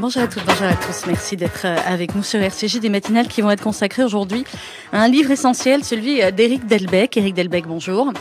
Bonjour à toutes, bonjour à tous. Merci d'être euh, avec nous sur RCG des matinales qui vont être consacrées aujourd'hui à un livre essentiel, celui euh, d'Éric Delbecq. Éric Delbecq, bonjour.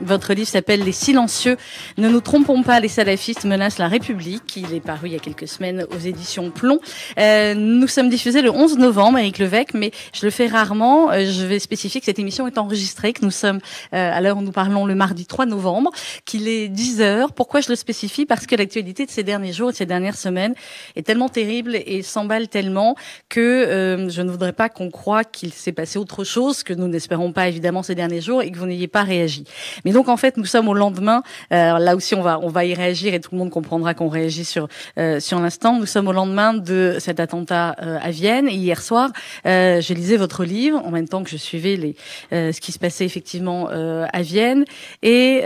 Votre livre s'appelle Les Silencieux. Ne nous trompons pas, les salafistes menacent la République. Il est paru il y a quelques semaines aux éditions Plomb. Euh, nous sommes diffusés le 11 novembre, Éric Levesque, mais je le fais rarement. Je vais spécifier que cette émission est enregistrée, que nous sommes à l'heure où nous parlons le mardi 3 novembre, qu'il est 10 heures. Pourquoi je le spécifie? Parce que l'actualité de ces derniers jours et de ces dernières semaines est tellement terrible et s'emballe tellement que euh, je ne voudrais pas qu'on croie qu'il s'est passé autre chose que nous n'espérons pas évidemment ces derniers jours et que vous n'ayez pas réagi. Mais donc en fait nous sommes au lendemain. Euh, là aussi on va on va y réagir et tout le monde comprendra qu'on réagit sur euh, sur l'instant. Nous sommes au lendemain de cet attentat à Vienne et hier soir je lisais votre livre en même temps que je suivais les ce qui se passait effectivement à Vienne et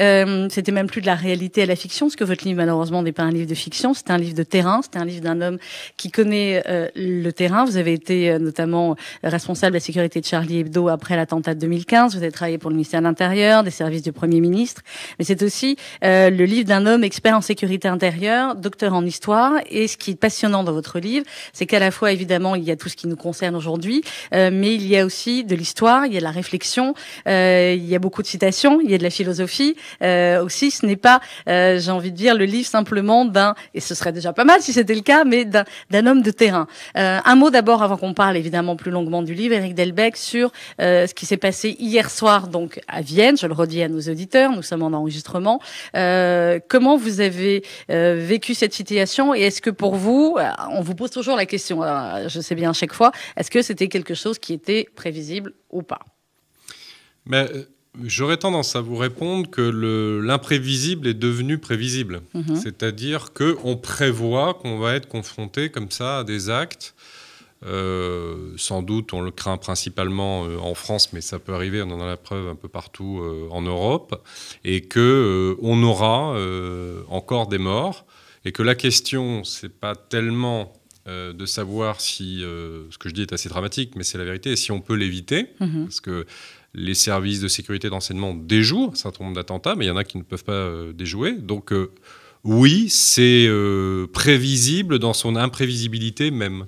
c'était même plus de la réalité à la fiction parce que votre livre malheureusement n'est pas un livre de fiction, c'est un livre de terrain, c'est un livre d'un homme qui connaît euh, le terrain. Vous avez été euh, notamment responsable de la sécurité de Charlie Hebdo après l'attentat de 2015. Vous avez travaillé pour le ministère de l'Intérieur, des services du Premier ministre. Mais c'est aussi euh, le livre d'un homme expert en sécurité intérieure, docteur en histoire. Et ce qui est passionnant dans votre livre, c'est qu'à la fois, évidemment, il y a tout ce qui nous concerne aujourd'hui, mais il y a aussi de l'histoire, il y a de la réflexion, il y a beaucoup de citations, il y a de la philosophie aussi. Ce n'est pas, j'ai envie de dire, le livre simplement d'un, et ce serait déjà pas mal si c'était le cas, mais d'un d'un homme de terrain. Euh, un mot d'abord avant qu'on parle évidemment plus longuement du livre, Eric Delbecq, sur euh, ce qui s'est passé hier soir donc à Vienne. Je le redis à nos auditeurs, nous sommes en enregistrement. Euh, comment vous avez vécu cette situation et est-ce que pour vous, on vous pose toujours la question, je sais bien à chaque fois, est-ce que c'était quelque chose qui était prévisible ou pas? J'aurais tendance à vous répondre que l'imprévisible est devenu prévisible. Mhm. C'est-à-dire qu'on prévoit qu'on va être confronté comme ça à des actes. Euh, sans doute, on le craint principalement euh, en France, mais ça peut arriver, on en a la preuve un peu partout euh, en Europe, et que on aura encore des morts, et que la question, c'est pas tellement de savoir si ce que je dis est assez dramatique, mais c'est la vérité, et si on peut l'éviter, mhm. parce que les services de sécurité d'enseignement déjouent un certain nombre d'attentats, mais il y en a qui ne peuvent pas euh, déjouer. Donc euh, oui, c'est euh, prévisible dans son imprévisibilité même.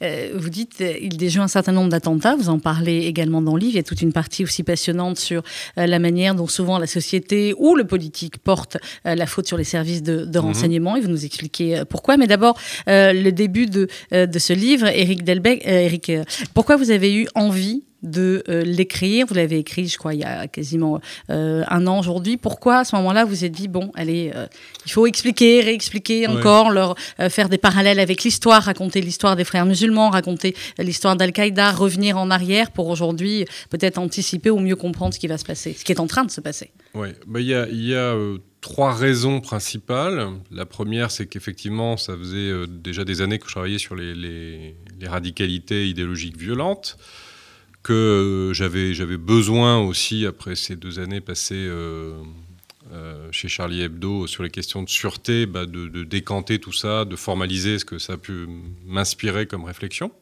vous dites il déjoue un certain nombre d'attentats, vous en parlez également dans le livre. Il y a toute une partie aussi passionnante sur la manière dont souvent la société ou le politique porte la faute sur les services de, mhm. renseignement. Et vous nous expliquez pourquoi. Mais d'abord, le début de, de ce livre, Eric Delbecq, Eric, pourquoi vous avez eu envie de euh, l'écrire. Vous l'avez écrit, je crois, il y a quasiment euh, un an aujourd'hui. Pourquoi à ce moment-là vous êtes dit bon, allez, euh, il faut expliquer, réexpliquer encore, leur faire des parallèles avec l'histoire, raconter l'histoire des frères musulmans, raconter l'histoire d'Al-Qaïda, revenir en arrière pour aujourd'hui peut-être anticiper ou mieux comprendre ce qui va se passer, ce qui est en train de se passer. Oui, bah, il y a, y a trois raisons principales. La première, c'est qu'effectivement, ça faisait déjà des années que je travaillais sur les, les, les radicalités idéologiques violentes que euh, j'avais, besoin aussi, après ces deux années passées euh, euh, chez Charlie Hebdo sur les questions de sûreté, bah, de, décanter tout ça, de formaliser ce que ça a pu m'inspirer comme réflexion.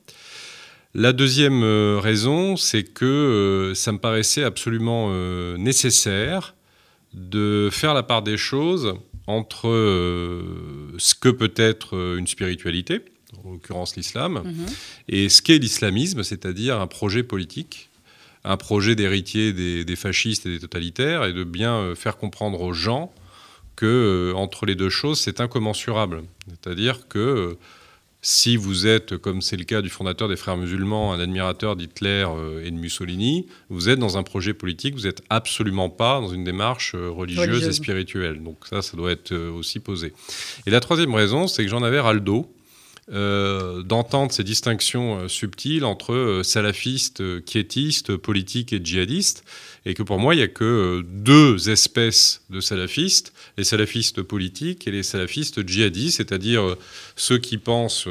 La deuxième raison, c'est que ça me paraissait absolument nécessaire de faire la part des choses entre ce que peut être une spiritualité, en l'occurrence l'islam, mhm. et ce qu'est l'islamisme, c'est-à-dire un projet politique, un projet d'héritier des, fascistes et des totalitaires, et de bien euh, faire comprendre aux gens que euh, entre les deux choses, c'est incommensurable. C'est-à-dire que euh, si vous êtes, comme c'est le cas du fondateur des Frères musulmans, un admirateur d'Hitler et de Mussolini, vous êtes dans un projet politique, vous n'êtes absolument pas dans une démarche religieuse, et spirituelle. Donc ça, ça doit être aussi posé. Et la troisième raison, c'est que j'en avais ras le dos euh, d'entendre ces distinctions euh, subtiles entre euh, salafistes, quiétistes, politiques et djihadistes, et que pour moi, il n'y a que deux espèces de salafistes, les salafistes politiques et les salafistes djihadistes, c'est-à-dire ceux qui pensent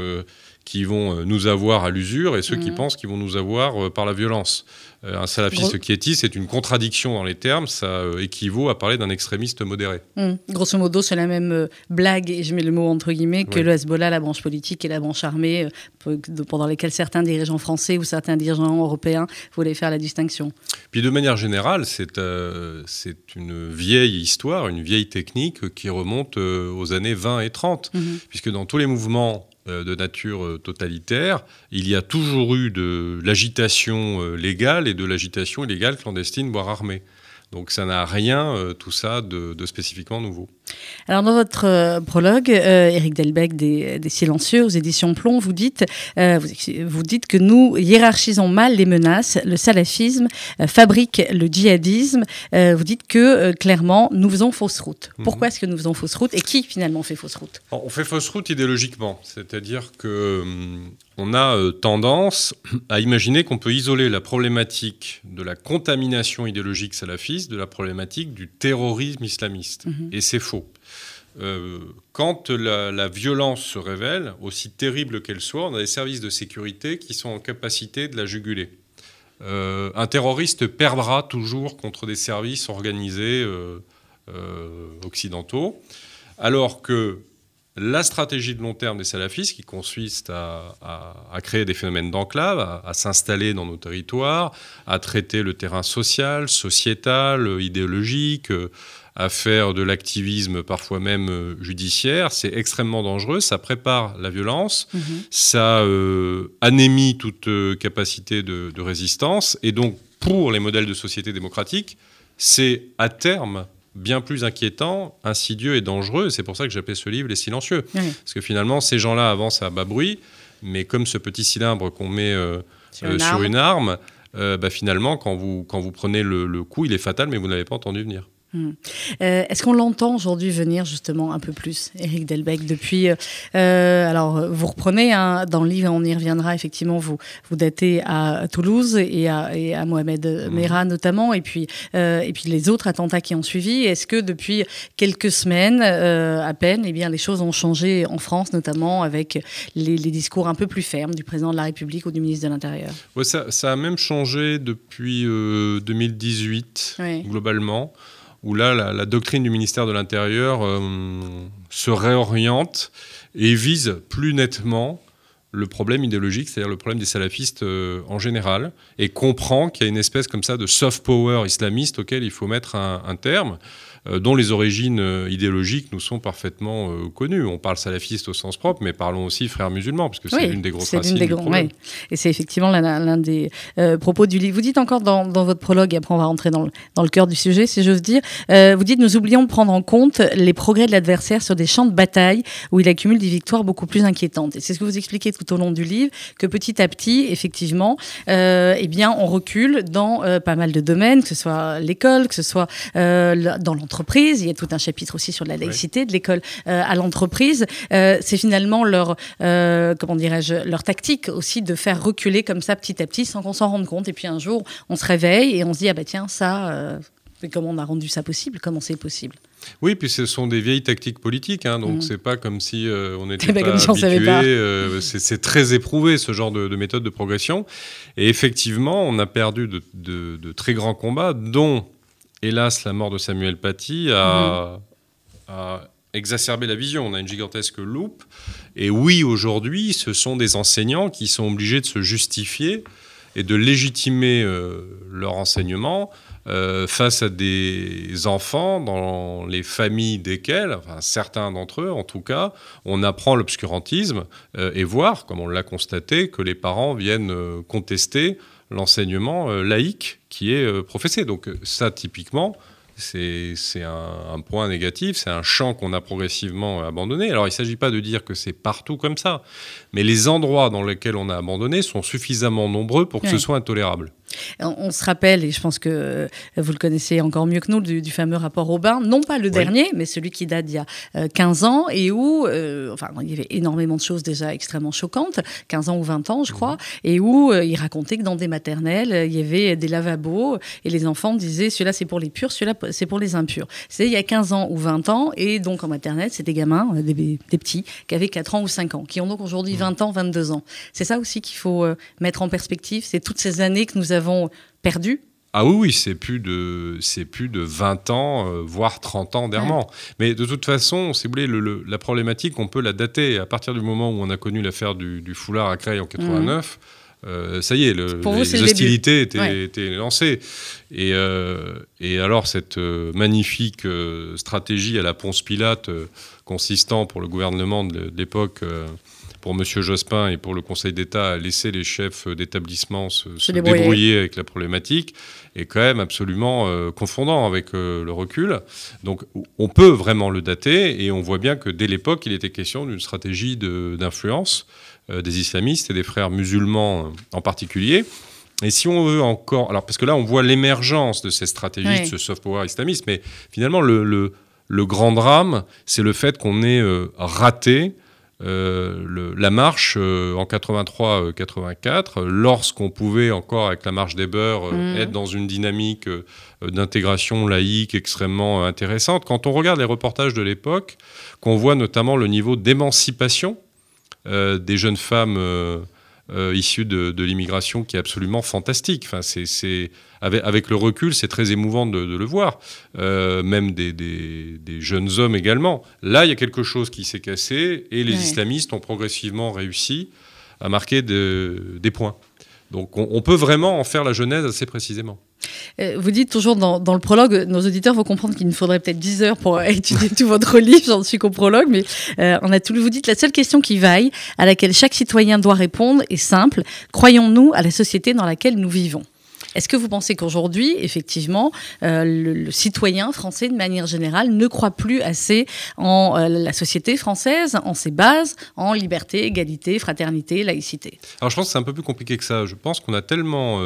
qui vont nous avoir à l'usure et ceux qui Mhm. pensent qu'ils vont nous avoir par la violence. Un salafiste Gros- quiétiste, c'est une contradiction dans les termes, ça euh, équivaut à parler d'un extrémiste modéré. Hum, Grosso modo, c'est la même euh, blague, et je mets le mot entre guillemets, que le Hezbollah, la branche politique et la branche armée, euh, pendant lesquelles certains dirigeants français ou certains dirigeants européens voulaient faire la distinction. Puis de manière générale, c'est euh, une vieille histoire, une vieille technique qui remonte euh, aux années 20 et 30, Mhm. puisque dans tous les mouvements euh, de nature euh, totalitaire, il y a toujours eu de l'agitation euh, légale et de l'agitation illégale clandestine, voire armée. Donc ça n'a rien, euh, tout ça, de spécifiquement nouveau. Alors dans votre euh, prologue, euh, Éric Delbecq des, des Silencieux aux éditions Plomb, vous dites, euh, vous, vous dites que nous hiérarchisons mal les menaces, le salafisme euh, fabrique le djihadisme. Vous dites que clairement nous faisons fausse route. Mhm. Pourquoi est-ce que nous faisons fausse route et qui finalement fait fausse route? On fait fausse route idéologiquement, c'est-à-dire que hum, on a tendance à imaginer qu'on peut isoler la problématique de la contamination idéologique salafiste de la problématique du terrorisme islamiste. Mhm. Et c'est faux. Euh, quand la, violence se révèle, aussi terrible qu'elle soit, on a des services de sécurité qui sont en capacité de la juguler. Euh, un terroriste perdra toujours contre des services organisés euh, occidentaux, alors que la stratégie de long terme des salafistes, qui consiste à, créer des phénomènes d'enclave, à, s'installer dans nos territoires, à traiter le terrain social, sociétal, idéologique, à faire de l'activisme parfois même euh, judiciaire, c'est extrêmement dangereux, ça prépare la violence, Mhm. ça euh, anémie toute euh, capacité de, de résistance, et donc pour les modèles de société démocratique, c'est à terme bien plus inquiétant, insidieux et dangereux. C'est pour ça que j'appelais ce livre Les Silencieux. Parce que finalement, ces gens-là avancent à bas bruit, mais comme ce petit cylindre qu'on met euh, Sur euh, une sur arme. une arme, euh, bah, finalement, quand vous, quand vous prenez le, le coup, il est fatal, mais vous n'avez pas entendu venir. Euh, Est-ce qu'on l'entend aujourd'hui venir justement un peu plus, Éric Delbecq, depuis... euh, euh, alors, vous reprenez hein, dans le livre, on y reviendra effectivement, vous, vous datez à Toulouse et à, et à Mohamed Mhm. Merah notamment, et puis, euh, et puis les autres attentats qui ont suivi. Est-ce que depuis quelques semaines à peine, eh bien, les choses ont changé en France, notamment avec les, les discours un peu plus fermes du président de la République ou du ministre de l'Intérieur? Ouais, ça, ça a même changé depuis euh, 2018, Oui. globalement, où là, la, doctrine du ministère de l'Intérieur euh, se réoriente et vise plus nettement le problème idéologique, c'est-à-dire le problème des salafistes euh, en général, et comprend qu'il y a une espèce comme ça de soft power islamiste auquel il faut mettre un, terme, dont les origines euh, idéologiques nous sont parfaitement euh, connues. On parle salafiste au sens propre, mais parlons aussi frères musulmans, parce que c'est l'une des grosses racines des du grands- problème. Et c'est effectivement l'un- des euh, propos du livre. Vous dites encore dans, dans votre prologue, et après on va rentrer dans le, dans le cœur du sujet, si j'ose dire, euh, vous dites nous oublions de prendre en compte les progrès de l'adversaire sur des champs de bataille où il accumule des victoires beaucoup plus inquiétantes. Et c'est ce que vous expliquez tout au long du livre, que petit à petit, effectivement, euh, eh bien, on recule dans euh, pas mal de domaines, que ce soit l'école, que ce soit euh, dans l'entreprise. Il y a tout un chapitre aussi sur la laïcité, de l'école euh, à l'entreprise. Euh, c'est finalement leur, euh, comment dirais-je, leur tactique aussi de faire reculer comme ça petit à petit sans qu'on s'en rende compte. Et puis un jour, on se réveille et on se dit ah bah tiens ça. mais comment on a rendu ça possible? Comment c'est possible? Oui, puis ce sont des vieilles tactiques politiques, hein, donc Mm. c'est pas comme si euh, on n'était C'est pas si euh, c'est c'est très éprouvé ce genre de, de méthode de progression. Et effectivement, on a perdu de, de- de très grands combats, dont, hélas, la mort de Samuel Paty a, a exacerbé la vision. On a une gigantesque loupe. Et oui, aujourd'hui, ce sont des enseignants qui sont obligés de se justifier et de légitimer euh, leur enseignement euh, face à des enfants dans les familles desquels, enfin certains d'entre eux en tout cas, on apprend l'obscurantisme euh, et voir, comme on l'a constaté, que les parents viennent contester l'enseignement euh, laïque qui est euh, professé. Donc euh, ça, typiquement, c'est c'est un, un point négatif, c'est un champ qu'on a progressivement abandonné. Alors il ne s'agit pas de dire que c'est partout comme ça, mais les endroits dans lesquels on a abandonné sont suffisamment nombreux pour que Oui. ce soit intolérable. On, se rappelle, et je pense que euh, vous le connaissez encore mieux que nous, du, fameux rapport Aubin, non pas le dernier, mais celui qui date d'il y a 15 euh, ans, et où, euh, enfin, il y avait énormément de choses déjà extrêmement choquantes, 15 ans ou 20 ans, je crois, mhm. et où il racontait que dans des maternelles, il y avait des lavabos, et les enfants disaient, celui-là c'est pour les purs, celui-là c'est pour les impurs. C'est il y a 15 ans ou 20 ans, et donc en maternelle, c'est des gamins, des, des, petits, qui avaient 4 ans ou 5 ans, qui ont donc aujourd'hui 20 mhm. ans, 22 ans. C'est ça aussi qu'il faut mettre en perspective, c'est toutes ces années que nous avons avons perdu ah oui, oui, c'est plus de c'est plus de 20 ans, euh, voire 30 ans d'errement. Mais de toute façon, si vous voulez, le, la problématique, on peut la dater à partir du moment où on a connu l'affaire du, foulard à Creil en 89. Euh, ça y est, le, les, hostilités étaient, lancées. Et, euh, et, alors, cette magnifique stratégie à la Ponce Pilate, consistant pour le gouvernement de l'époque pour M. Jospin et pour le Conseil d'État à laisser les chefs d'établissement se, débrouiller. avec la problématique est quand même absolument euh, confondant avec euh, le recul. Donc on peut vraiment le dater et on voit bien que dès l'époque, il était question d'une stratégie d'influence euh, des islamistes et des frères musulmans en particulier. Et si on veut encore, alors parce que là on voit l'émergence de ces stratégies, de ce soft power islamiste, mais finalement le, le, le grand drame, c'est le fait qu'on ait raté euh, la marche euh, en 83-84, lorsqu'on pouvait encore avec la marche des beurs euh, mmh. être dans une dynamique d'intégration laïque extrêmement intéressante. Quand on regarde les reportages de l'époque, qu'on voit notamment le niveau d'émancipation des jeunes femmes euh, issu de, l'immigration qui est absolument fantastique. Enfin, c'est, avec, le recul, c'est très émouvant de, le voir. Euh, même des, jeunes hommes également. Là, il y a quelque chose qui s'est cassé et les islamistes ont progressivement réussi à marquer des points. Donc on, peut vraiment en faire la genèse assez précisément. Euh, vous dites toujours dans, le prologue, nos auditeurs vont comprendre qu'il nous faudrait peut-être 10 heures pour étudier tout votre livre, j'en suis qu'au prologue, mais euh, on a tout, vous dites la seule question qui vaille, à laquelle chaque citoyen doit répondre, est simple. Croyons-nous à la société dans laquelle nous vivons? Est-ce que vous pensez qu'aujourd'hui, effectivement, euh, le, citoyen français, de manière générale, ne croit plus assez en euh, la société française, en ses bases, en liberté, égalité, fraternité, laïcité? Alors je pense que c'est un peu plus compliqué que ça. Je pense qu'on a tellement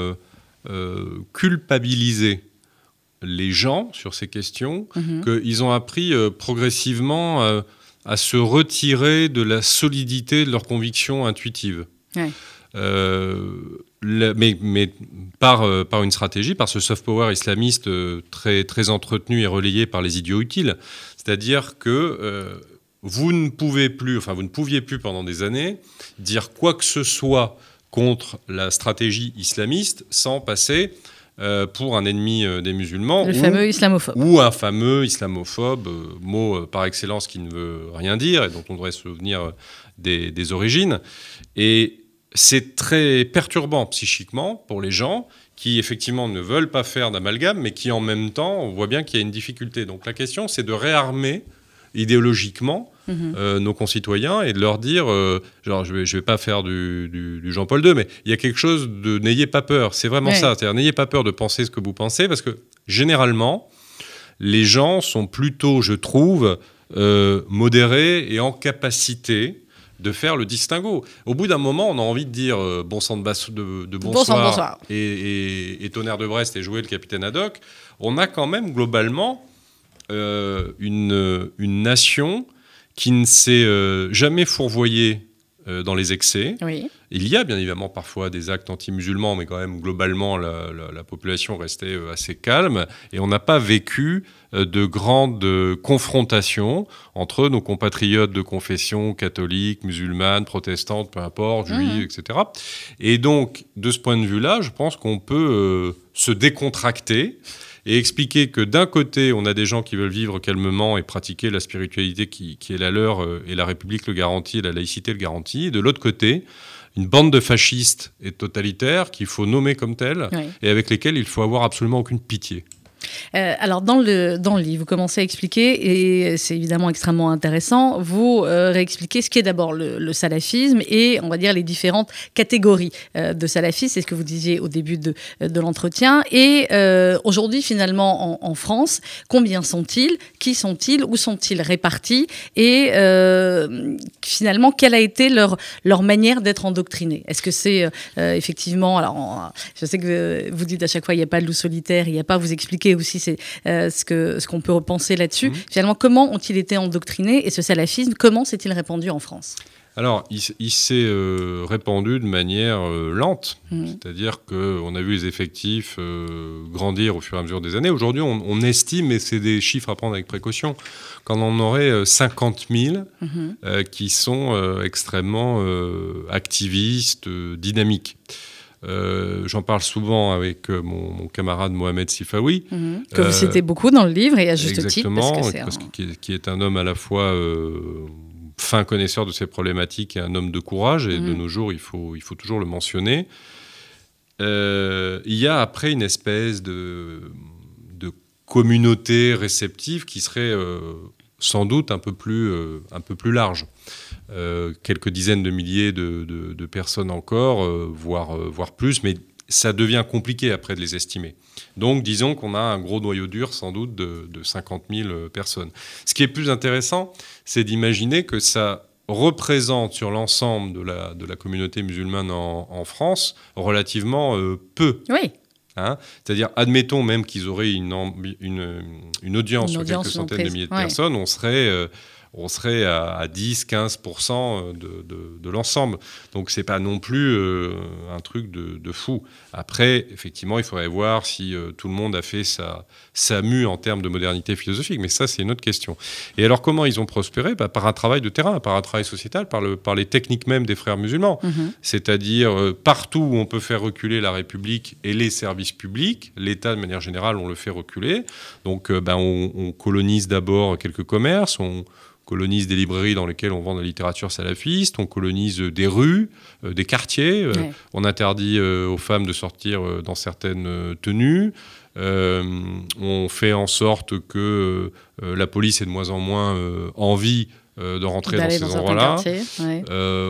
euh, culpabilisé les gens sur ces questions mhm. qu'ils ont appris progressivement à se retirer de la solidité de leurs convictions intuitives. Ouais mais, mais par, euh, par, une stratégie, par ce soft power islamiste euh, très, très entretenu et relayé par les idiots utiles. C'est-à-dire que euh, vous ne pouvez plus, enfin vous ne pouviez plus pendant des années dire quoi que ce soit contre la stratégie islamiste sans passer pour un ennemi des musulmans. Le fameux islamophobe. Ou un fameux islamophobe, mot par excellence qui ne veut rien dire et dont on devrait se souvenir des, des origines. Et c'est très perturbant psychiquement pour les gens qui effectivement ne veulent pas faire d'amalgame, mais qui en même temps, on voit bien qu'il y a une difficulté. Donc la question, c'est de réarmer idéologiquement mhm. euh, nos concitoyens et de leur dire, euh, genre, je vais, vais pas faire du, Jean-Paul II, mais il y a quelque chose de n'ayez pas peur. C'est vraiment ça. C'est-à-dire n'ayez pas peur de penser ce que vous pensez, parce que généralement, les gens sont plutôt, je trouve, euh, modérés et en capacité de faire le distinguo. Au bout d'un moment, on a envie de dire euh, bon sang de, de, bonsoir, Et, tonnerre de Brest et jouer le capitaine Haddock. On a quand même globalement euh, une, une, nation qui ne s'est euh, jamais fourvoyée dans les excès. Il y a bien évidemment parfois des actes anti-musulmans, mais quand même globalement la, population restait assez calme et on n'a pas vécu euh, de grandes confrontations entre nos compatriotes de confession catholique, musulmane, protestante, peu importe, juive, mmh. etc. Et donc, de ce point de vue-là, je pense qu'on peut euh, se décontracter et expliquer que d'un côté, on a des gens qui veulent vivre calmement et pratiquer la spiritualité qui, est la leur, euh, et la République le garantit, et la laïcité le garantit, et de l'autre côté, une bande de fascistes et totalitaires qu'il faut nommer comme tels, et avec lesquels il faut avoir absolument aucune pitié. Euh, alors dans le, dans le livre, vous commencez à expliquer, et c'est évidemment extrêmement intéressant, vous euh, réexpliquez ce qu'est d'abord le, salafisme et on va dire les différentes catégories euh, de salafisme, c'est ce que vous disiez au début de, de l'entretien. Et aujourd'hui finalement en, France, combien sont-ils? Qui sont-ils? Où sont-ils répartis? Et finalement, quelle a été leur, leur manière d'être endoctrinés? Est-ce que c'est effectivement, alors je sais que vous dites à chaque fois, il n'y a pas de loup solitaire, il n'y a pas, vous expliquez aussi c'est euh, ce que ce qu'on peut repenser là-dessus. Mhm. Finalement, comment ont-ils été endoctrinés et ce salafisme, comment s'est-il répandu en France? Alors, il, s'est euh, répandu de manière euh, lente, mhm. c'est-à-dire qu'on a vu les effectifs grandir au fur et à mesure des années. Aujourd'hui, on, estime, et c'est des chiffres à prendre avec précaution, qu'on en aurait 50 000 mhm. qui sont extrêmement activistes, dynamiques. Euh, j'en parle souvent avec euh, mon, camarade Mohamed Sifawi. Mhm. Que vous citez beaucoup dans le livre et à juste exactement, titre. Parce, qui, est, un homme à la fois euh, fin connaisseur de ces problématiques et un homme de courage. Et de mhm. nos jours, il faut, il faut toujours le mentionner. il y a après une espèce de, de communauté réceptive qui serait sans doute un peu plus, un peu plus large. Euh, quelques dizaines de milliers de, personnes encore, euh, voire, euh, voire plus, mais ça devient compliqué après de les estimer. Donc disons qu'on a un gros noyau dur sans doute de, 50 000 personnes. Ce qui est plus intéressant, c'est d'imaginer que ça représente sur l'ensemble de la, de la communauté musulmane en, France relativement peu. Oui. Hein? C'est-à-dire, admettons même qu'ils auraient une, une, audience sur quelques centaines de milliers de personnes, on serait on serait à, 10-15% euh, de, l'ensemble. Donc c'est pas non plus euh, un truc de, fou. Après, effectivement, il faudrait voir si euh, tout le monde a fait sa, sa mue en termes de modernité philosophique, mais ça c'est une autre question. Et alors comment ils ont prospéré? Bah, Par un travail de terrain, par un travail sociétal, par, le, par les techniques même des frères musulmans. Mm-hmm. C'est-à-dire partout où on peut faire reculer la République et les services publics, l'État de manière générale, on le fait reculer. Donc bah, on, on colonise d'abord quelques commerces, on colonise des librairies dans lesquelles on vend de la littérature salafiste, on colonise des rues, euh, des quartiers, euh, on interdit euh, aux femmes de sortir dans certaines tenues, on fait en sorte que la police ait de moins en moins envie de rentrer dans ces endroits-là.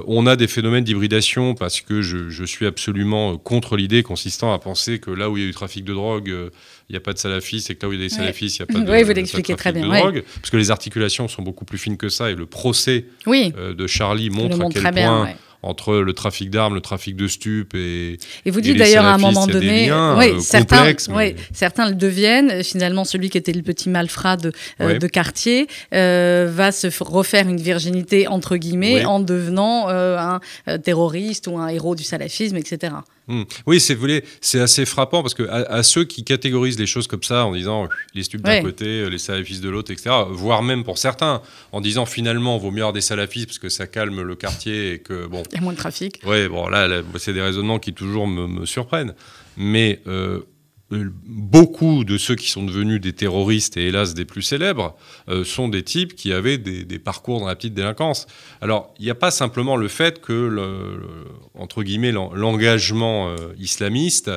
on a des phénomènes d'hybridation parce que je, je, suis absolument contre l'idée consistant à penser que là où il y a du trafic de drogue, il n'y a pas de salafistes et que là où il y a des salafistes, il n'y a pas de, oui, vous l'expliquez très bien. drogue. Parce que les articulations sont beaucoup plus fines que ça et le procès euh, de Charlie montre à quel point entre le trafic d'armes, le trafic de stupes et. Et vous dites d'ailleurs à un moment donné, euh, certains, le deviennent. Finalement, celui qui était le petit malfrat de, euh, de quartier euh, va se refaire une virginité entre guillemets en devenant un terroriste ou un héros du salafisme, etc. Hmm. Oui, c'est c'est assez frappant parce que à, ceux qui catégorisent les choses comme ça en disant les stupes d'un côté, les salafistes de l'autre, etc. Voire même pour certains en disant finalement vaut mieux avoir des salafistes parce que ça calme le quartier et que bon. Il y a moins de trafic. Oui, bon, là, c'est des raisonnements qui toujours me, surprennent. Mais euh, beaucoup de ceux qui sont devenus des terroristes et hélas des plus célèbres euh, sont des types qui avaient des, parcours dans la petite délinquance. Alors, il n'y a pas simplement le fait que, le, entre guillemets, l'engagement euh, islamiste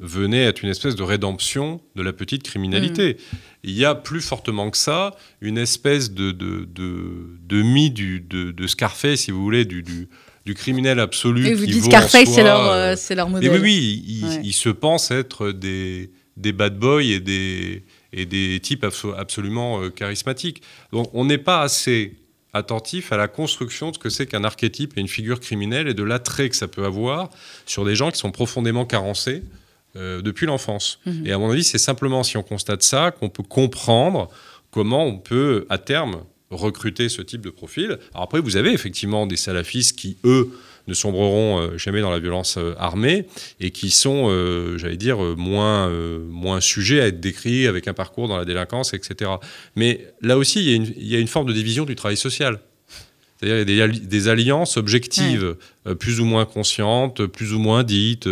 venait être une espèce de rédemption de la petite criminalité. Mm. Il y a plus fortement que ça une espèce de, de, de, mythe du, de, Scarface, si vous voulez, du, du, criminel absolu. Et vous dites Scarface, c'est leur, euh, leur modèle. oui, oui, ils, se pensent être des, des bad boys et des, et des types absolument euh, charismatiques. Donc on n'est pas assez attentif à la construction de ce que c'est qu'un archétype et une figure criminelle et de l'attrait que ça peut avoir sur des gens qui sont profondément carencés euh, depuis l'enfance. Mhm. Et à mon avis, c'est simplement si on constate ça qu'on peut comprendre comment on peut, à terme, recruter ce type de profil. Alors après, vous avez effectivement des salafistes qui, eux, ne sombreront euh, jamais dans la violence euh, armée et qui sont, j'allais dire, moins, moins sujets à être décrits avec un parcours dans la délinquance, etc. Mais là aussi, il y, a une, il y a une forme de division du travail social. C'est-à-dire il y a des, alliances objectives, plus ou moins conscientes, plus ou moins dites,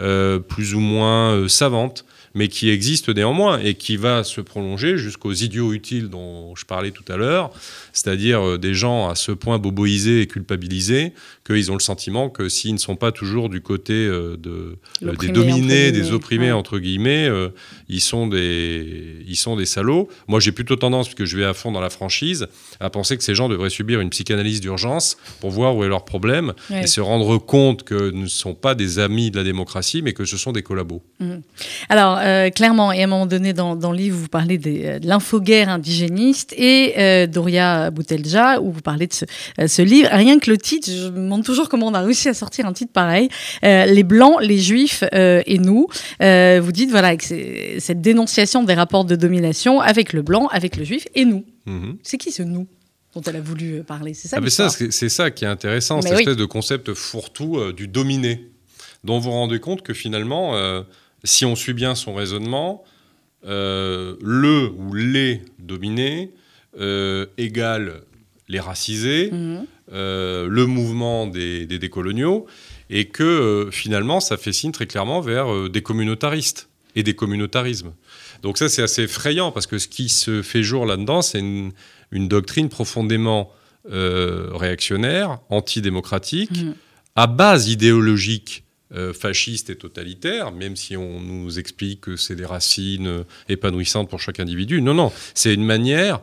euh, plus ou moins euh, savantes, mais qui existe néanmoins et qui va se prolonger jusqu'aux idiots utiles dont je parlais tout à l'heure, c'est-à-dire euh, des gens à ce point boboisés et culpabilisés qu'ils ont le sentiment que s'ils ne sont pas toujours du côté euh, de, euh, des dominés, des opprimés, entre guillemets, ils, sont des, ils sont des salauds. Moi, j'ai plutôt tendance, puisque je vais à fond dans la franchise, à penser que ces gens devraient subir une psychanalyse d'urgence pour voir où est leur problème et se rendre compte que ne sont pas des amis de la démocratie, mais que ce sont des collabos. Mmh. Alors, clairement, et à un moment donné dans, dans le livre, vous parlez des, de l'infoguerre indigéniste et Doria Boutelja, où vous parlez de ce, ce, livre. Rien que le titre, je me demande toujours comment on a réussi à sortir un titre pareil. les Blancs, les Juifs et nous. vous dites, voilà, cette dénonciation des rapports de domination avec le blanc, avec le juif et nous. Mhm. C'est qui ce nous dont elle a voulu parler? C'est ça, ah c'est ça qui est intéressant, cette espèce de concept fourre-tout du dominé, dont vous vous rendez compte que finalement, si on suit bien son raisonnement, le ou les dominés euh, égale les racisés, mhm. Euh, le mouvement des, décoloniaux, et que euh, finalement, ça fait signe très clairement vers des communautaristes et des communautarismes. Donc ça, c'est assez effrayant, parce que ce qui se fait jour là-dedans, c'est une, doctrine profondément réactionnaire, antidémocratique, mhm. à base idéologique fasciste et totalitaire, même si on nous explique que c'est des racines épanouissantes pour chaque individu. Non, non, c'est une manière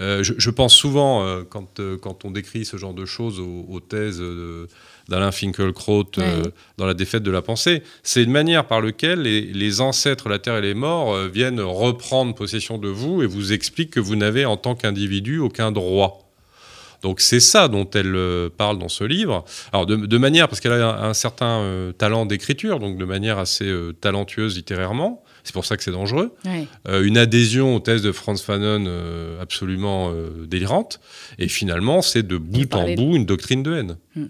euh, je, pense souvent, euh, quand, euh, quand, on décrit ce genre de choses aux, thèses d'Alain Finkielkraut dans La défaite de la pensée, c'est une manière par laquelle les, ancêtres, la terre et les morts viennent reprendre possession de vous et vous expliquent que vous n'avez en tant qu'individu aucun droit. Donc c'est ça dont elle parle dans ce livre. Alors de, manière, parce qu'elle a un, un certain talent d'écriture, donc de manière assez talentueuse littérairement, c'est pour ça que c'est dangereux. Euh, une adhésion aux thèses de Franz Fanon euh, absolument euh, délirante. Et finalement, c'est de bout en bout une doctrine de haine. Hmm.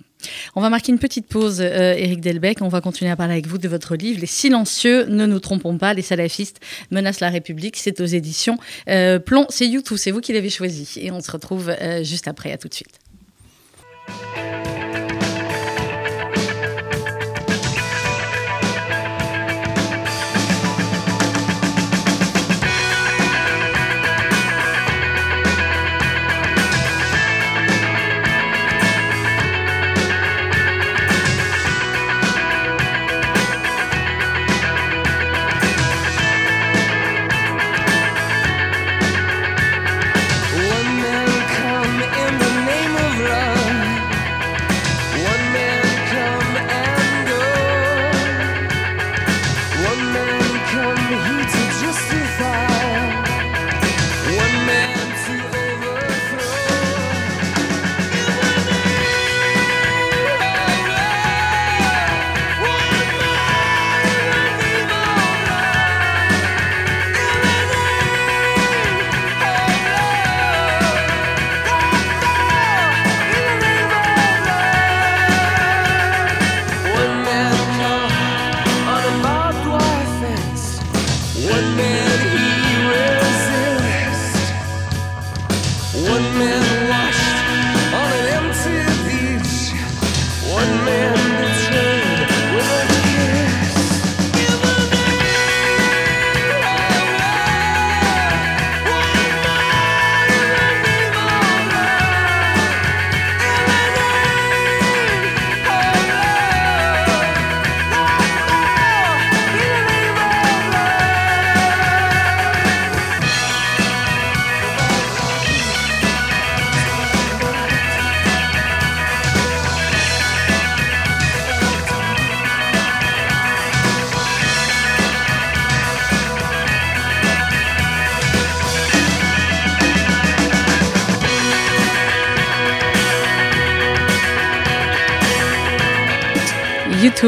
On va marquer une petite pause, Éric Delbecq. On va continuer à parler avec vous de votre livre Les silencieux, ne nous trompons pas, les salafistes menacent la République. C'est aux éditions Plomb. C'est YouTube, c'est vous qui l'avez choisi. Et on se retrouve juste après. À tout de suite.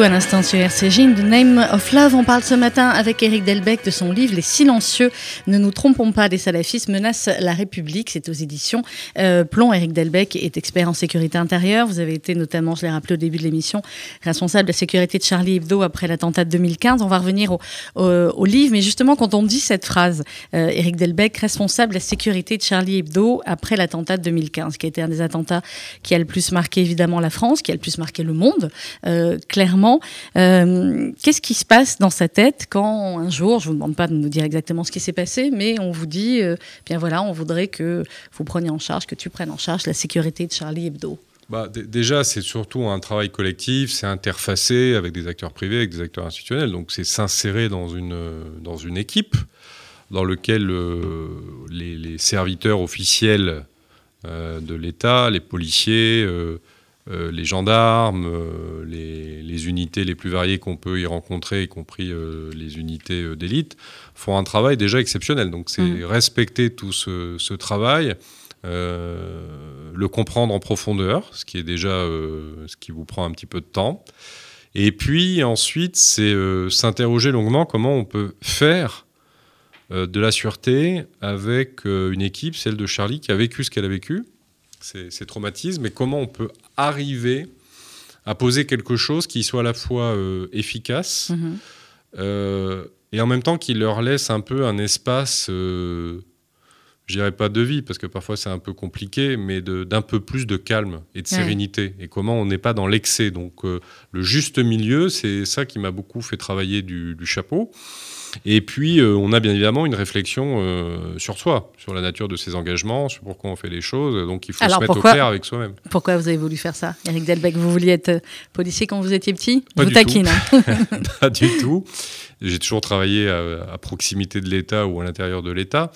À l'instant sur RCJ. The Name of Love, on parle ce matin avec Eric Delbecq de son livre Les Silencieux. Ne nous trompons pas, des salafistes menacent la République. C'est aux éditions euh, Plomb. Eric Delbecq est expert en sécurité intérieure. Vous avez été notamment, je l'ai rappelé au début de l'émission, responsable de la sécurité de Charlie Hebdo après l'attentat de 2015. On va revenir au, livre, mais justement, quand on dit cette phrase, euh, Eric Delbecq, responsable de la sécurité de Charlie Hebdo après l'attentat de 2015, qui a été un des attentats qui a le plus marqué évidemment la France, qui a le plus marqué le monde, euh, clairement clairement. Qu'est-ce qui se passe dans sa tête quand un jour, je vous demande pas de nous dire exactement ce qui s'est passé, mais on vous dit, bien voilà, on voudrait que vous preniez en charge, que tu prennes en charge la sécurité de Charlie Hebdo bah, déjà, c'est surtout un travail collectif, c'est interfacé avec des acteurs privés, avec des acteurs institutionnels. Donc, c'est s'insérer dans une, dans une équipe dans laquelle euh, les, serviteurs officiels euh, de l'État, les policiers, euh, les gendarmes, les, les, unités les plus variées qu'on peut y rencontrer, y compris les unités d'élite, font un travail déjà exceptionnel. Donc, c'est mmh. respecter tout ce, ce travail euh, le comprendre en profondeur, ce qui est déjà euh, ce qui vous prend un petit peu de temps. Et puis ensuite, c'est euh, s'interroger longuement comment on peut faire de la sûreté avec une équipe, celle de Charlie, qui a vécu ce qu'elle a vécu, ces, traumatismes, et comment on peut arriver à poser quelque chose qui soit à la fois efficace mm-hmm. et en même temps qui leur laisse un peu un espace je dirais pas de vie, parce que parfois c'est un peu compliqué, mais d'un peu plus de calme et de sérénité. Et comment on n'est pas dans l'excès. Donc euh, le juste milieu, c'est ça qui m'a beaucoup fait travailler du, chapeau. Et puis, euh, on a bien évidemment une réflexion euh, sur soi, sur la nature de ses engagements, sur pourquoi on fait les choses. Donc, il faut se mettre au clair avec soi-même. Pourquoi vous avez voulu faire ça Eric Delbecq, vous vouliez être policier quand vous étiez petit? Pas Vous taquine. Hein. Pas du tout. J'ai toujours travaillé à, proximité de l'État ou à l'intérieur de l'État.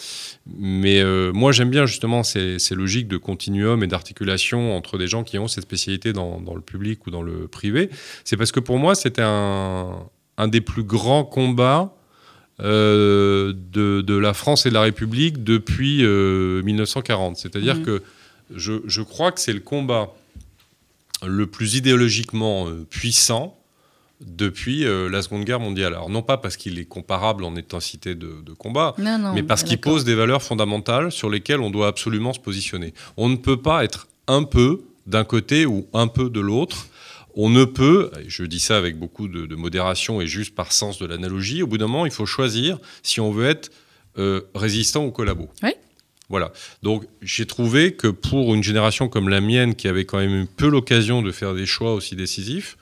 Mais euh, moi, j'aime bien justement ces, logiques de continuum et d'articulation entre des gens qui ont cette spécialité dans, le public ou dans le privé. C'est parce que pour moi, c'était un, des plus grands combats euh, de, la France et de la République depuis 1940. Euh, C'est-à-dire mmh. que je, je, crois que c'est le combat le plus idéologiquement puissant depuis euh, la Seconde Guerre mondiale. Alors non pas parce qu'il est comparable en intensité de, combat, mais parce qu'il pose des valeurs fondamentales sur lesquelles on doit absolument se positionner. On ne peut pas être un peu d'un côté ou un peu de l'autre. On ne peut, je dis ça avec beaucoup de, modération et juste par sens de l'analogie, au bout d'un moment, il faut choisir si on veut être euh, résistant ou collabo. Oui. Voilà. Donc j'ai trouvé que pour une génération comme la mienne, qui avait quand même eu peu l'occasion de faire des choix aussi décisifs,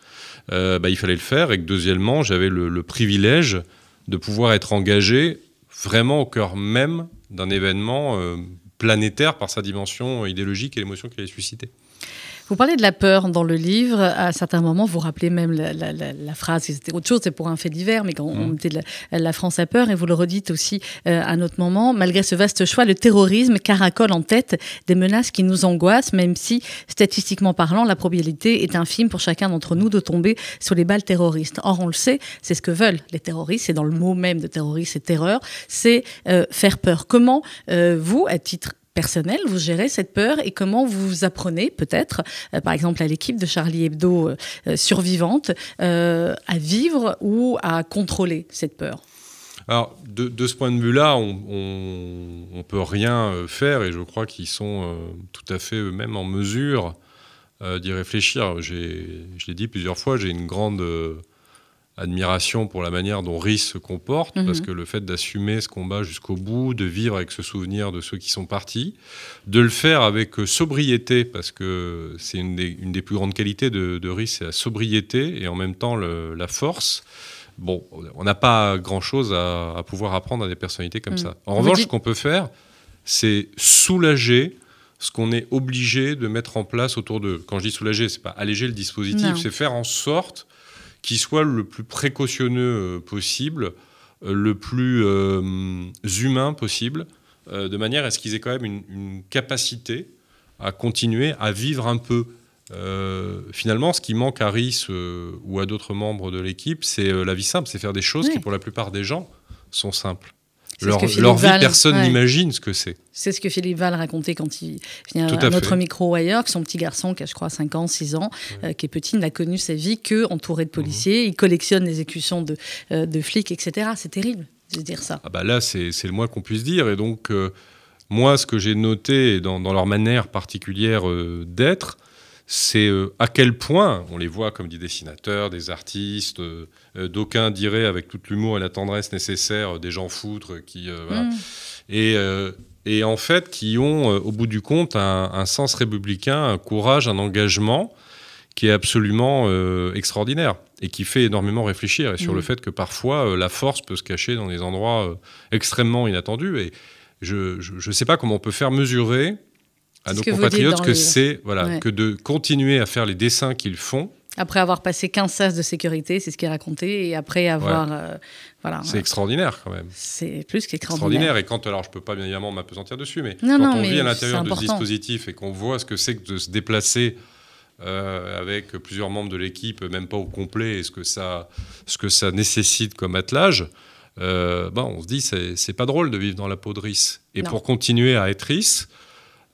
euh, bah, il fallait le faire. Et que deuxièmement, j'avais le, privilège de pouvoir être engagé vraiment au cœur même d'un événement euh, planétaire par sa dimension idéologique et l'émotion qu'il allait susciter. Vous parlez de la peur dans le livre. À certains moments, vous rappelez même la, phrase, c'était autre chose, c'est pour un fait divers, mais quand on mmh. mettait la, France a peur, et vous le redites aussi euh, à un autre moment, malgré ce vaste choix, le terrorisme caracole en tête des menaces qui nous angoissent, même si, statistiquement parlant, la probabilité est infime pour chacun d'entre nous de tomber sur les balles terroristes. Or, on le sait, c'est ce que veulent les terroristes, c'est dans le mot même de terroriste et terreur, c'est euh, faire peur. Comment, euh, vous, à titre vous gérez cette peur et comment vous apprenez peut-être, euh, par exemple à l'équipe de Charlie Hebdo euh, euh, survivante, à vivre ou à contrôler cette peur? Alors, de, ce point de vue-là, on ne peut rien faire et je crois qu'ils sont tout à fait eux-mêmes en mesure d'y réfléchir. Je l'ai dit plusieurs fois, j'ai une grande admiration pour la manière dont RIS se comporte, mhm. parce que le fait d'assumer ce combat jusqu'au bout, de vivre avec ce souvenir de ceux qui sont partis, de le faire avec euh, sobriété, parce que c'est une, des, plus grandes qualités de, de RIS, c'est la sobriété et en même temps la force. Bon, on n'a pas grand-chose à, pouvoir apprendre à des personnalités comme mhm. ça. En revanche, ce qu'on peut faire, c'est soulager ce qu'on est obligé de mettre en place autour d'eux. Quand je dis soulager, c'est pas alléger le dispositif, c'est faire en sorte qui soit le plus précautionneux euh, possible, euh, le plus euh, humain possible, de manière à ce qu'ils aient quand même une, capacité à continuer à vivre un peu. finalement, ce qui manque à RIS ou à d'autres membres de l'équipe, c'est la vie simple, c'est faire des choses qui, pour la plupart des gens, sont simples. Leur, vie, personne n'imagine ce que c'est. C'est ce que Philippe Val racontait quand il vient à, notre micro ailleurs, que son petit garçon, qui a je crois 5 ans, 6 ans, euh, qui est petit, n'a connu sa vie que entouré de policiers. Mhm. Il collectionne les écussons de, euh, de flics, etc. C'est terrible de dire ça. Ah bah là, c'est le moins qu'on puisse dire. Et donc, euh, moi, ce que j'ai noté dans, dans, leur manière particulière d'être, c'est euh, à quel point on les voit comme des dessinateurs, des artistes, euh, euh, d'aucuns diraient avec tout l'humour et la tendresse nécessaire des gens foutres qui mm. et, en fait qui ont au bout du compte un, sens républicain, un courage, un engagement qui est absolument euh, extraordinaire et qui fait énormément réfléchir et sur Mm. le fait que parfois euh, la force peut se cacher dans des endroits euh, extrêmement inattendus. Et je ne sais pas comment on peut faire mesurer à nos compatriotes que c'est voilà Ouais. que de continuer à faire les dessins qu'ils font, Après avoir passé 15 sas de sécurité, c'est ce qui est raconté, et après avoir. euh, voilà. c'est extraordinaire quand même. C'est plus qu'extraordinaire. extraordinaire. Et quand, alors je peux pas bien évidemment m'apesantir dessus, mais Non, quand non, on mais vit à l'intérieur de ce dispositif et qu'on voit ce que c'est que de se déplacer euh, avec plusieurs membres de l'équipe, même pas au complet, et ce que ça, ce que ça nécessite comme attelage, euh, ben, on se dit c'est pas drôle de vivre dans la peau de Rhys. Et Non. pour continuer à être euh,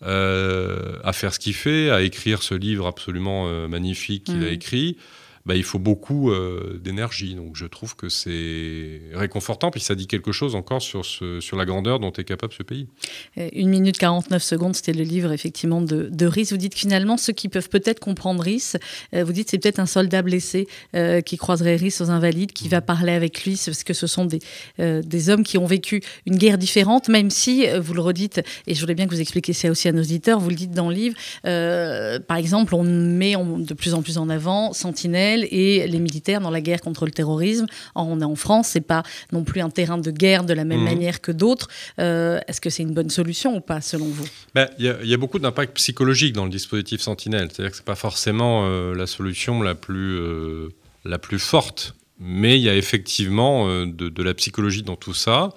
à faire ce qu'il fait, à écrire ce livre absolument euh, magnifique qu'il a Mhm. écrit, bah, il faut beaucoup euh, d'énergie. Donc je trouve que c'est réconfortant, puis ça dit quelque chose encore sur, ce, sur la grandeur dont est capable ce pays. Euh, Une minute 49 secondes, c'était le livre effectivement de, de. Vous dites finalement, ceux qui peuvent peut-être comprendre Rhys, euh, vous dites c'est peut-être un soldat blessé euh, qui croiserait Rhys aux Invalides, qui va parler avec lui, parce que ce sont des, euh, des hommes qui ont vécu une guerre différente, même si, vous le redites, et je voulais bien que vous expliquiez ça aussi à nos auditeurs, vous le dites dans le livre, par exemple, on met de plus en plus en avant Sentinelle et les militaires dans la guerre contre le terrorisme. Or, on est en France, c'est pas non plus un terrain de guerre de la même Mhm. manière que d'autres. Euh, Est-ce que c'est une bonne solution ou pas, selon vous? Ben, Il y, a- il y a beaucoup d'impact psychologique dans le dispositif Sentinelle. C'est-à-dire que ce n'est pas forcément euh, la solution la plus, euh, la plus forte. Mais il y a effectivement de, de la psychologie dans tout ça.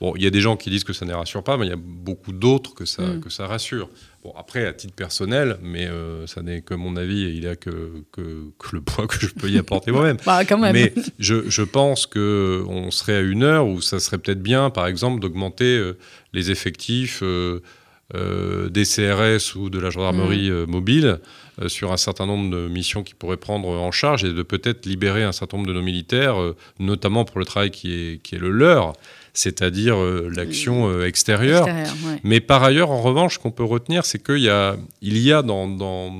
Bon, il y a des gens qui disent que ça ne rassure pas, mais il y a beaucoup d'autres que ça, Mm. que ça rassure. Bon, après, à titre personnel, mais euh, ça n'est que mon avis et il n'y a que, que, que le poids que je peux y apporter moi-même. Bah, quand même. Mais je, je pense qu'on serait à une heure où ça serait peut-être bien, par exemple, d'augmenter euh, les effectifs euh, des CRS ou de la gendarmerie euh, mobile sur un certain nombre de missions qu'ils pourraient prendre en charge et de peut-être libérer un certain nombre de nos militaires, notamment pour le travail qui est, qui est le leur, c'est-à-dire euh, l'action euh, extérieure. Ouais. Mais par ailleurs, en revanche, ce qu'on peut retenir, c'est qu'il y a, il y a dans, dans,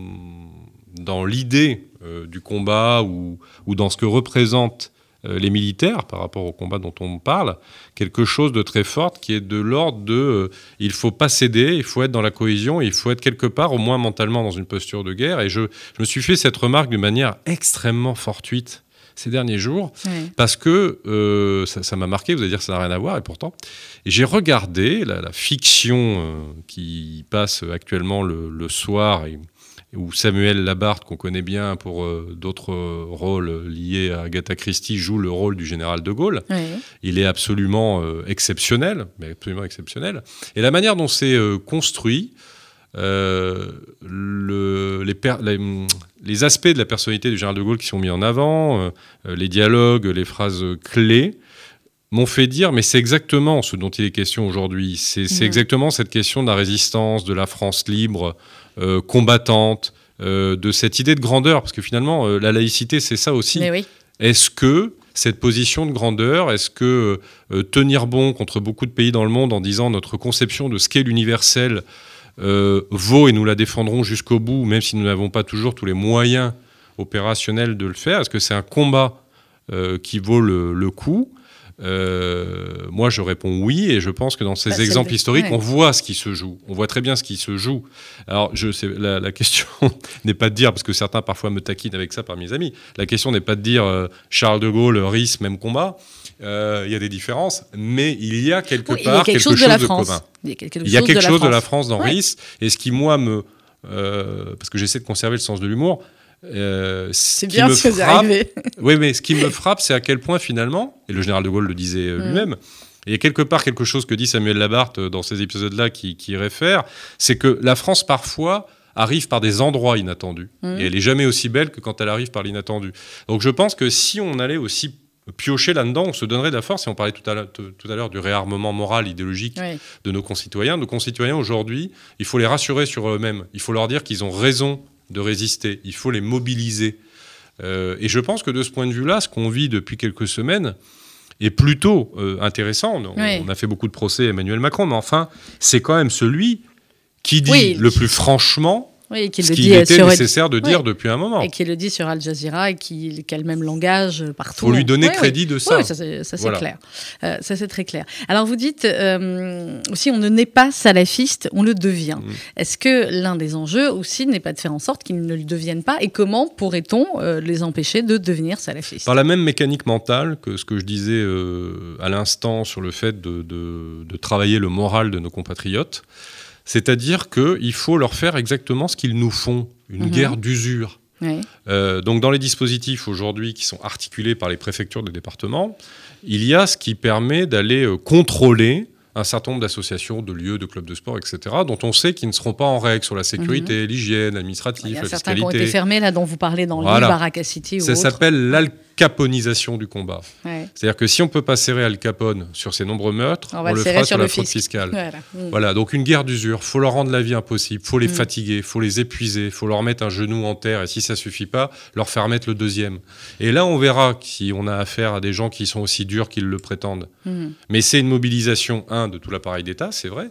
dans l'idée euh, du combat ou, ou dans ce que représentent les militaires par rapport au combat dont on parle, quelque chose de très fort qui est de l'ordre de il faut pas céder, il faut être dans la cohésion, il faut être quelque part, au moins mentalement, dans une posture de guerre. Et je, je me suis fait cette remarque d'une manière extrêmement fortuite ces derniers jours parce que euh, ça m'a marqué, vous allez dire que ça n'a rien à voir, et pourtant. J'ai regardé la, la fiction euh, qui passe actuellement le, le soir, et, où Samuel Labarthe, qu'on connaît bien pour euh, d'autres rôles liés à Agatha Christie, joue le rôle du général de Gaulle. Il est absolument exceptionnel, mais absolument exceptionnel. Et la manière dont c'est construit, euh, le- les, per- les, les aspects de la personnalité du général de Gaulle qui sont mis en avant, euh, euh, les dialogues, les phrases clés, m'ont fait dire, mais c'est exactement ce dont il est question aujourd'hui. C'est exactement cette question de la résistance, de la France libre, euh, combattante, de cette idée de grandeur, parce que finalement, la laïcité, c'est ça aussi. Oui. Est-ce que cette position de grandeur, est-ce que euh, tenir bon contre beaucoup de pays dans le monde en disant notre conception de ce qu'est l'universel vaut et nous la défendrons jusqu'au bout, même si nous n'avons pas toujours tous les moyens opérationnels de le faire. Est-ce que c'est un combat euh, qui vaut le, le coup? Euh, moi, je réponds oui, et je pense que dans ces Bah, exemples le- historiques, ouais. on voit ce qui se joue. On voit très bien ce qui se joue. Alors, je sais, la, la question n'est pas de dire, parce que certains parfois me taquinent avec ça par mes amis, la question n'est pas de dire euh, Charles de Gaulle, Rhys, même combat. Euh, Il y a des différences, mais il y a quelque Oui, a part quelque quelque chose de la de France. commun. Il y a quelque Il y a quelque chose de la France. Dans Ouais. Rhys, et ce qui, moi, me. parce que j'essaie de conserver le sens de l'humour. Euh, ce C'est bien ce que vous frappe- arrivez. oui, mais ce qui me frappe, c'est à quel point finalement, et le général de Gaulle le disait euh, Mm. lui-même, et il y a quelque part quelque chose que dit Samuel Labarthe euh, dans ces épisodes-là qui, qui réfère, c'est que la France parfois arrive par des endroits inattendus. Mm. Et elle est jamais aussi belle que quand elle arrive par l'inattendu. Donc je pense que si on allait aussi piocher là-dedans, on se donnerait de la force. Et on parlait tout à l'heure, tout tout à l'heure du réarmement moral, idéologique de nos concitoyens. Nos concitoyens aujourd'hui, il faut les rassurer sur eux-mêmes. Il faut leur dire qu'ils ont raison de résister. Il faut les mobiliser. Euh, et je pense que de ce point de vue-là, ce qu'on vit depuis quelques semaines est plutôt euh, intéressant. On, Oui. on a fait beaucoup de procès à Emmanuel Macron, mais enfin, c'est quand même celui qui dit Oui. le plus franchement Oui, et qu'il Ce le dit euh, était sur nécessaire de dire depuis un moment. et qui le dit sur Al Jazeera et qui, qui a le même langage euh, partout. faut lui donner crédit de ça. Oui, ça c'est Voilà. clair. Euh, ça c'est très clair. Alors vous dites euh, aussi on ne naît pas salafiste, on le devient. Mm. Est-ce que l'un des enjeux aussi n'est pas de faire en sorte qu'ils ne le deviennent pas? Et comment pourrait-on euh, les empêcher de devenir salafistes? Par la même mécanique mentale que ce que je disais à l'instant sur le fait de, de- de travailler le moral de nos compatriotes, c'est-à-dire qu'il faut leur faire exactement ce qu'ils nous font, une Mhm. guerre d'usure. Oui. Euh, donc dans les dispositifs aujourd'hui qui sont articulés par les préfectures des départements, il y a ce qui permet d'aller euh, contrôler un certain nombre d'associations, de lieux, de clubs de sport, etc., dont on sait qu'ils ne seront pas en règle sur la sécurité, l'hygiène, Il l'administratif, y a la certains qui ont été fiscalité. fermés là dont vous parlez dans le Voilà. livre Baraka City ou Ça s'appelle l'alcaponisation du combat. Ouais. C'est-à-dire que si on peut pas serrer Al Capone sur ses nombreux meurtres, On on, le fera sur la fraude fisc. fiscale. Voilà. Mm. Voilà, donc une guerre d'usure, faut leur rendre la vie impossible, faut les Mm. fatiguer, faut les épuiser, faut leur mettre un genou en terre et si ça suffit pas, leur faire mettre le deuxième. Et là, on verra si on a affaire à des gens qui sont aussi durs qu'ils le prétendent. Mm. Mais c'est une mobilisation, un, de tout l'appareil d'État, c'est vrai,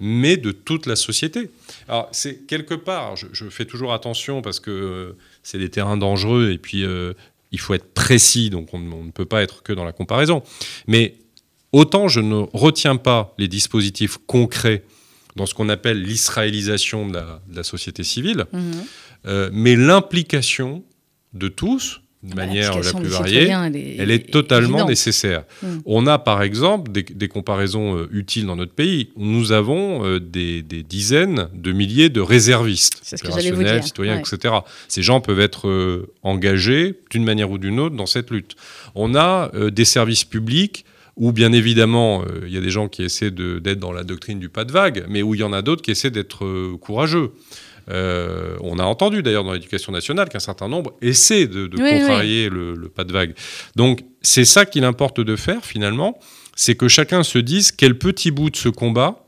mais de toute la société. Alors, c'est quelque part, je, je fais toujours attention parce que euh, c'est des terrains dangereux et puis euh, il faut être précis, donc on, on ne peut pas être que dans la comparaison. Mais autant je ne retiens pas les dispositifs concrets dans ce qu'on appelle l'israélisation de la, de la société civile, Mhm. euh, mais l'implication de tous, de manière la plus variée, elle est, elle est totalement évidente. nécessaire. Mm. On a par exemple des, des comparaisons euh, utiles dans notre pays. Nous avons euh, des, des dizaines de milliers de réservistes, ce opérationnels, citoyens, ouais. etc. Ces gens peuvent être euh, engagés d'une manière ou d'une autre dans cette lutte. On a euh, des services publics où bien évidemment euh, il y a des gens qui essaient d'être dans la doctrine du pas de vague, mais où il y en a d'autres qui essaient d'être euh, courageux. Euh, on a entendu d'ailleurs dans l'éducation nationale qu'un certain nombre essaient de, de Oui, oui. contrarier Le, le pas de vague. Donc c'est ça qu'il importe de faire finalement, c'est que chacun se dise quel petit bout de ce combat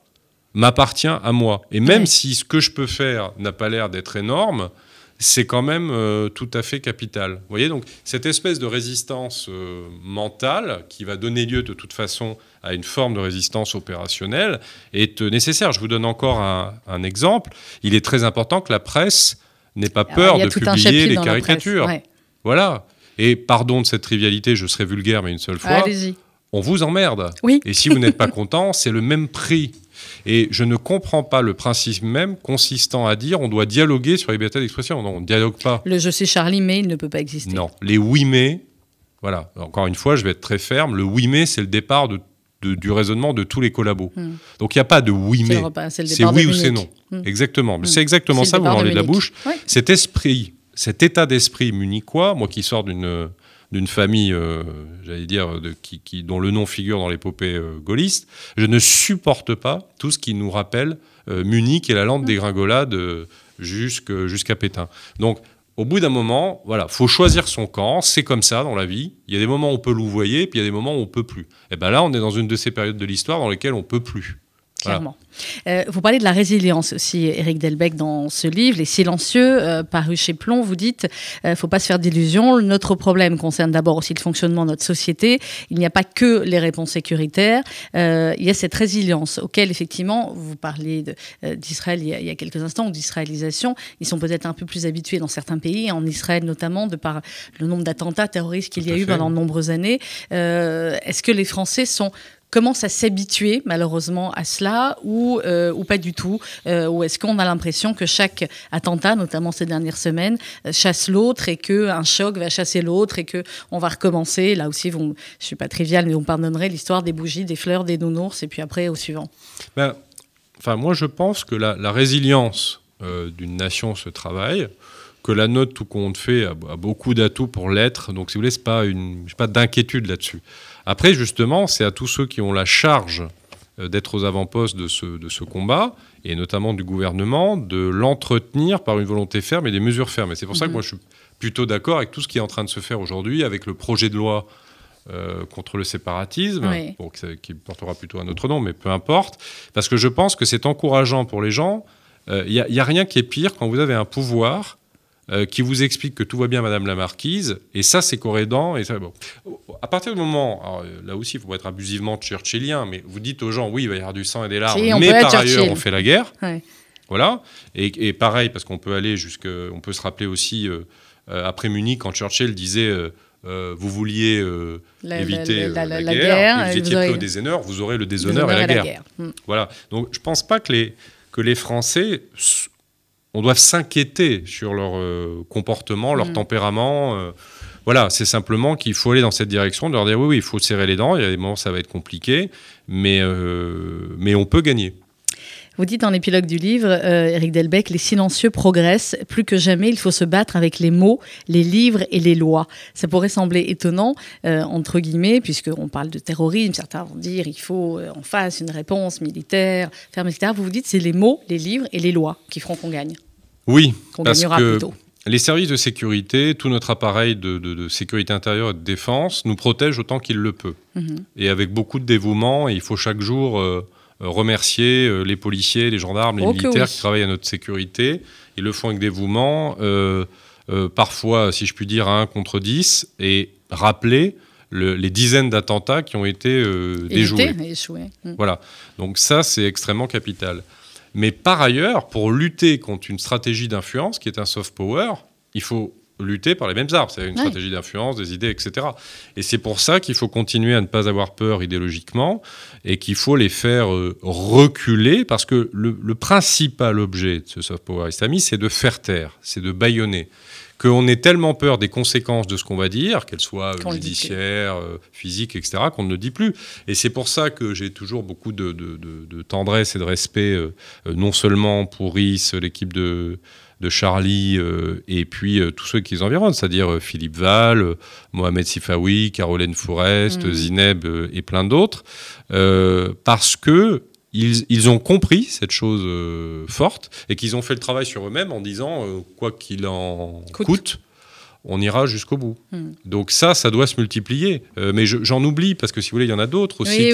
m'appartient à moi. Et même si ce que je peux faire n'a pas l'air d'être énorme, c'est quand même euh, tout à fait capital. Vous voyez, donc cette espèce de résistance euh, mentale qui va donner lieu de toute façon à une forme de résistance opérationnelle est euh, nécessaire. Je vous donne encore un, un exemple. Il est très important que la presse n'ait pas Alors, peur Ah, a de publier les presse, caricatures. ouais. Voilà. Et pardon de cette trivialité, je serai vulgaire, mais une seule fois, Allez-y. on vous emmerde. Oui. Et si vous n'êtes pas content, c'est le même prix. Et je ne comprends pas le principe même consistant à dire on doit dialoguer sur la liberté d'expression. Non, on ne dialogue pas. Le je suis Charlie, mais il ne peut pas exister. Non, les oui mais, voilà, encore une fois, je vais être très ferme, le oui mais, c'est le départ de, de- du raisonnement de tous les collabos. Hmm. Donc il n'y a pas de oui mais, c'est oui ou c'est non. Munich. Hmm. Exactement, Hmm. c'est exactement ça, vous m'enlevez de la bouche. Ouais. Cet esprit, cet état d'esprit munichois, moi qui sors d'une d'une famille, euh, j'allais dire, de, qui, dont le nom figure dans l'épopée euh, gaulliste, je ne supporte pas tout ce qui nous rappelle euh, Munich et la lente dégringolade jusqu'à Pétain. Donc, au bout d'un moment, voilà, faut choisir son camp. C'est comme ça dans la vie. Il y a des moments où on peut louvoyer, puis il y a des moments où on peut plus. Et ben là, on est dans une de ces périodes de l'histoire dans lesquelles on peut plus. Voilà. Clairement. Euh, vous parlez de la résilience aussi, Éric Delbecq, dans ce livre, Les Silencieux, euh, paru chez Plomb. Vous dites, il ne faut pas se faire d'illusions. Notre problème concerne d'abord aussi le fonctionnement de notre société. Il n'y a pas que les réponses sécuritaires. Euh, il y a cette résilience auquel, effectivement, vous parlez euh, d'Israël il, y a- il y a quelques instants, ou d'israélisation. Ils sont peut-être un peu plus habitués dans certains pays, en Israël notamment, de par le nombre d'attentats terroristes qu'il y a eu pendant de nombreuses années. Euh, Est-ce que les Français sont commencent à s'habituer malheureusement à cela ou, euh, ou pas du tout Euh, Ou est-ce qu'on a l'impression que chaque attentat, notamment ces dernières semaines, euh, chasse l'autre et qu'un choc va chasser l'autre et qu'on va recommencer? Là aussi, je ne suis pas trivial, mais vous me pardonnerez l'histoire des bougies, des fleurs, des nounours et puis après au suivant. Ben, enfin, moi, je pense que la, résilience d'une nation se travaille, que la note, tout compte fait, a, beaucoup d'atouts pour l'être. Donc, si vous voulez, pas une, pas d'inquiétude là-dessus. Après, justement, c'est à tous ceux qui ont la charge euh, d'être aux avant-postes de ce, de ce combat, et notamment du gouvernement, de l'entretenir par une volonté ferme et des mesures fermes. Et c'est pour ça que Mhm. moi, je suis plutôt d'accord avec tout ce qui est en train de se faire aujourd'hui, avec le projet de loi euh, contre le séparatisme, Oui. bon, qui, portera plutôt un autre nom, mais peu importe, parce que je pense que c'est encourageant pour les gens. Il n'y a, a rien qui est pire quand vous avez un pouvoir euh, qui vous explique que tout va bien, Madame la Marquise, et ça, c'est corrédant. Et ça, bon. À partir du moment, alors, euh, là aussi, il faut pas être abusivement churchillien, mais vous dites aux gens, oui, il va y avoir du sang et des larmes, Si, mais par ailleurs, Churchill. on fait la guerre. Ouais. Voilà. Et, pareil, parce qu'on peut aller jusque, on peut se rappeler aussi après Munich quand Churchill disait vous vouliez éviter la, guerre, vous étiez aurez... déshonneur, vous aurez le déshonneur et la, guerre. Hmm. Voilà. Donc je pense pas que les que les Français on doit s'inquiéter sur leur comportement, leur hmm. tempérament. Voilà, c'est simplement qu'il faut aller dans cette direction, de leur dire oui, oui, il faut serrer les dents, il y a des moments ça va être compliqué, mais, euh, mais on peut gagner. Vous dites dans l'épilogue du livre, Eric euh, Delbecq, les silencieux progressent. Plus que jamais, il faut se battre avec les mots, les livres et les lois. Ça pourrait sembler étonnant, euh, entre guillemets, puisqu'on parle de terrorisme. Certains vont dire il faut en face une réponse militaire, ferme, etc. Vous vous dites c'est les mots, les livres et les lois qui feront qu'on gagne. Oui, qu'on gagnera que... Les services de sécurité, tout notre appareil de, sécurité intérieure et de défense nous protège autant qu'il le peut. Mhm. Et avec beaucoup de dévouement, il faut chaque jour euh, remercier euh, les policiers, les gendarmes, les militaires qui travaillent à notre sécurité. Ils le font avec dévouement, euh, parfois, si je puis dire, à 1 contre 10, et rappeler les dizaines d'attentats qui ont été déjoués. Mm. Voilà. Donc ça, c'est extrêmement capital. Mais par ailleurs, pour lutter contre une stratégie d'influence qui est un soft power, il faut lutter par les mêmes armes, c'est une stratégie d'influence, des idées, etc. Et c'est pour ça qu'il faut continuer à ne pas avoir peur idéologiquement et qu'il faut les faire euh, reculer parce que le, le, principal objet de ce soft power islamiste, c'est de faire taire, c'est de bâillonner qu'on ait tellement peur des conséquences de ce qu'on va dire, qu'elles soient judiciaires, euh, physiques, etc., qu'on ne le dit plus. Et c'est pour ça que j'ai toujours beaucoup de, tendresse et de respect, euh, euh, non seulement pour Rhys, l'équipe de, Charlie, et puis tous ceux qui les environnent, c'est-à-dire Philippe Val, Mohamed Sifawi, Caroline Forest, mm. Zineb et plein d'autres, parce que ils, ont compris cette chose euh, forte et qu'ils ont fait le travail sur eux-mêmes en disant, euh, quoi qu'il en coûte on ira jusqu'au bout. Hmm. Donc ça, ça doit se multiplier. Euh, mais j'en oublie, parce que si vous voulez, il y en a d'autres aussi.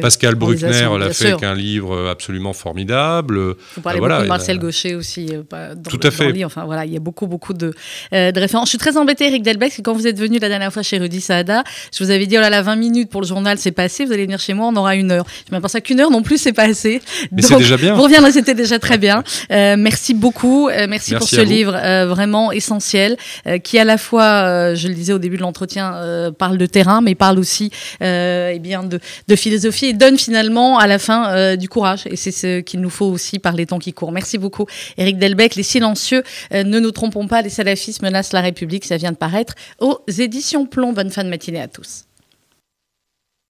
Pascal Bruckner l'a fait avec un livre absolument formidable. Vous parlez beaucoup de Marcel Gaucher aussi. Euh, dans Tout à fait. Enfin, voilà, il y a beaucoup, beaucoup de, euh, de, références. Je suis très embêtée, Eric Delbecq, parce que quand vous êtes venu la dernière fois chez Rudy Saada, je vous avais dit, oh là là, 20 minutes pour le journal, c'est passé, vous allez venir chez moi, on aura une heure. Je pense qu'une heure non plus, c'est pas assez. Mais c'est déjà bien. Vous reviendrez, c'était déjà très bien. merci beaucoup. merci, pour ce livre vraiment essentiel, qui à la fois, euh, je le disais au début de l'entretien, euh, parle de terrain, mais parle aussi euh, eh de, philosophie et donne finalement à la fin du courage. Et c'est ce qu'il nous faut aussi par les temps qui courent. Merci beaucoup, Eric Delbecq. Les silencieux, ne nous trompons pas, les salafistes menacent la République. Ça vient de paraître aux éditions Plomb. Bonne fin de matinée à tous.